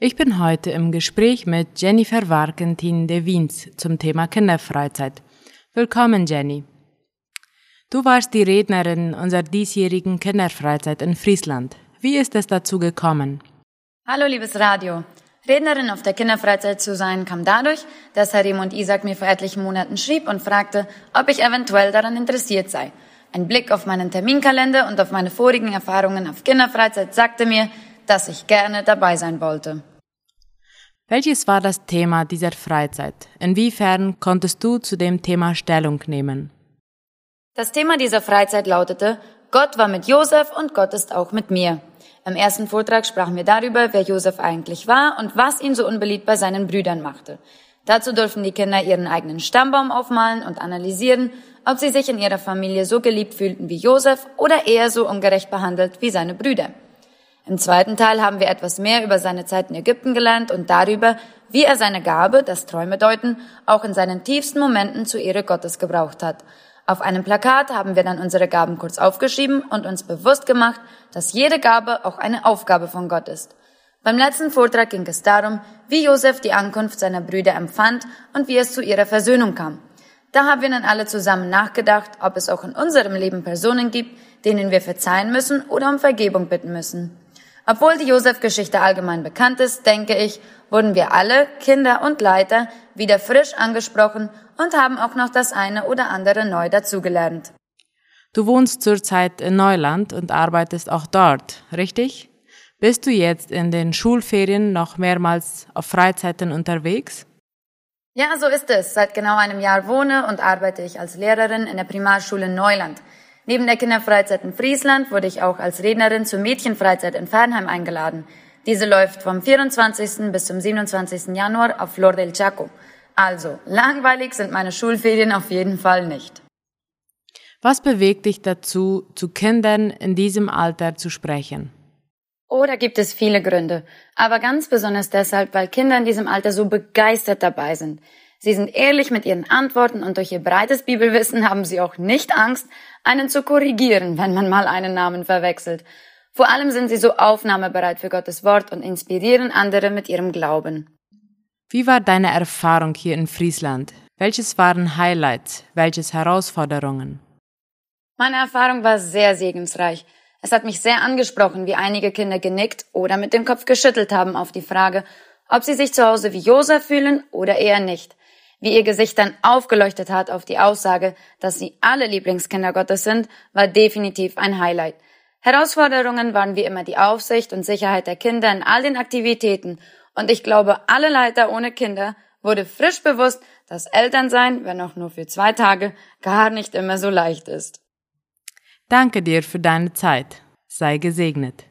Ich bin heute im Gespräch mit Jennifer Warkentin de Wiens zum Thema Kinderfreizeit. Willkommen, Jenny. Du warst die Rednerin unserer diesjährigen Kinderfreizeit in Friesland. Wie ist es dazu gekommen? Hallo, liebes Radio. Rednerin auf der Kinderfreizeit zu sein kam dadurch, dass Herr Raymond Isaac mir vor etlichen Monaten schrieb und fragte, ob ich eventuell daran interessiert sei. Ein Blick auf meinen Terminkalender und auf meine vorigen Erfahrungen auf Kinderfreizeit sagte mir, dass ich gerne dabei sein wollte. Welches war das Thema dieser Freizeit? Inwiefern konntest du zu dem Thema Stellung nehmen? Das Thema dieser Freizeit lautete, Gott war mit Josef und Gott ist auch mit mir. Im ersten Vortrag sprachen wir darüber, wer Josef eigentlich war und was ihn so unbeliebt bei seinen Brüdern machte. Dazu durften die Kinder ihren eigenen Stammbaum aufmalen und analysieren, ob sie sich in ihrer Familie so geliebt fühlten wie Josef oder eher so ungerecht behandelt wie seine Brüder. Im zweiten Teil haben wir etwas mehr über seine Zeit in Ägypten gelernt und darüber, wie er seine Gabe, das Träume deuten, auch in seinen tiefsten Momenten zur Ehre Gottes gebraucht hat. Auf einem Plakat haben wir dann unsere Gaben kurz aufgeschrieben und uns bewusst gemacht, dass jede Gabe auch eine Aufgabe von Gott ist. Beim letzten Vortrag ging es darum, wie Josef die Ankunft seiner Brüder empfand und wie es zu ihrer Versöhnung kam. Da haben wir dann alle zusammen nachgedacht, ob es auch in unserem Leben Personen gibt, denen wir verzeihen müssen oder um Vergebung bitten müssen. Obwohl die Josef-Geschichte allgemein bekannt ist, denke ich, wurden wir alle, Kinder und Leiter, wieder frisch angesprochen und haben auch noch das eine oder andere neu dazugelernt. Du wohnst zurzeit in Neuland und arbeitest auch dort, richtig? Bist du jetzt in den Schulferien noch mehrmals auf Freizeiten unterwegs? Ja, so ist es. Seit genau einem Jahr wohne und arbeite ich als Lehrerin in der Primarschule Neuland. Neben der Kinderfreizeit in Friesland wurde ich auch als Rednerin zur Mädchenfreizeit in Fernheim eingeladen. Diese läuft vom 24. bis zum 27. Januar auf Flor del Chaco. Also, langweilig sind meine Schulferien auf jeden Fall nicht. Was bewegt dich dazu, zu Kindern in diesem Alter zu sprechen? Oh, da gibt es viele Gründe. Aber ganz besonders deshalb, weil Kinder in diesem Alter so begeistert dabei sind. Sie sind ehrlich mit ihren Antworten und durch ihr breites Bibelwissen haben sie auch nicht Angst, einen zu korrigieren, wenn man mal einen Namen verwechselt. Vor allem sind sie so aufnahmebereit für Gottes Wort und inspirieren andere mit ihrem Glauben. Wie war deine Erfahrung hier in Friesland? Welches waren Highlights? Welches Herausforderungen? Meine Erfahrung war sehr segensreich. Es hat mich sehr angesprochen, wie einige Kinder genickt oder mit dem Kopf geschüttelt haben auf die Frage, ob sie sich zu Hause wie Josef fühlen oder eher nicht wie ihr Gesicht dann aufgeleuchtet hat auf die Aussage, dass sie alle Lieblingskinder Gottes sind, war definitiv ein Highlight. Herausforderungen waren wie immer die Aufsicht und Sicherheit der Kinder in all den Aktivitäten und ich glaube, alle Leiter ohne Kinder wurde frisch bewusst, dass Elternsein, wenn auch nur für zwei Tage, gar nicht immer so leicht ist. Danke dir für deine Zeit. Sei gesegnet.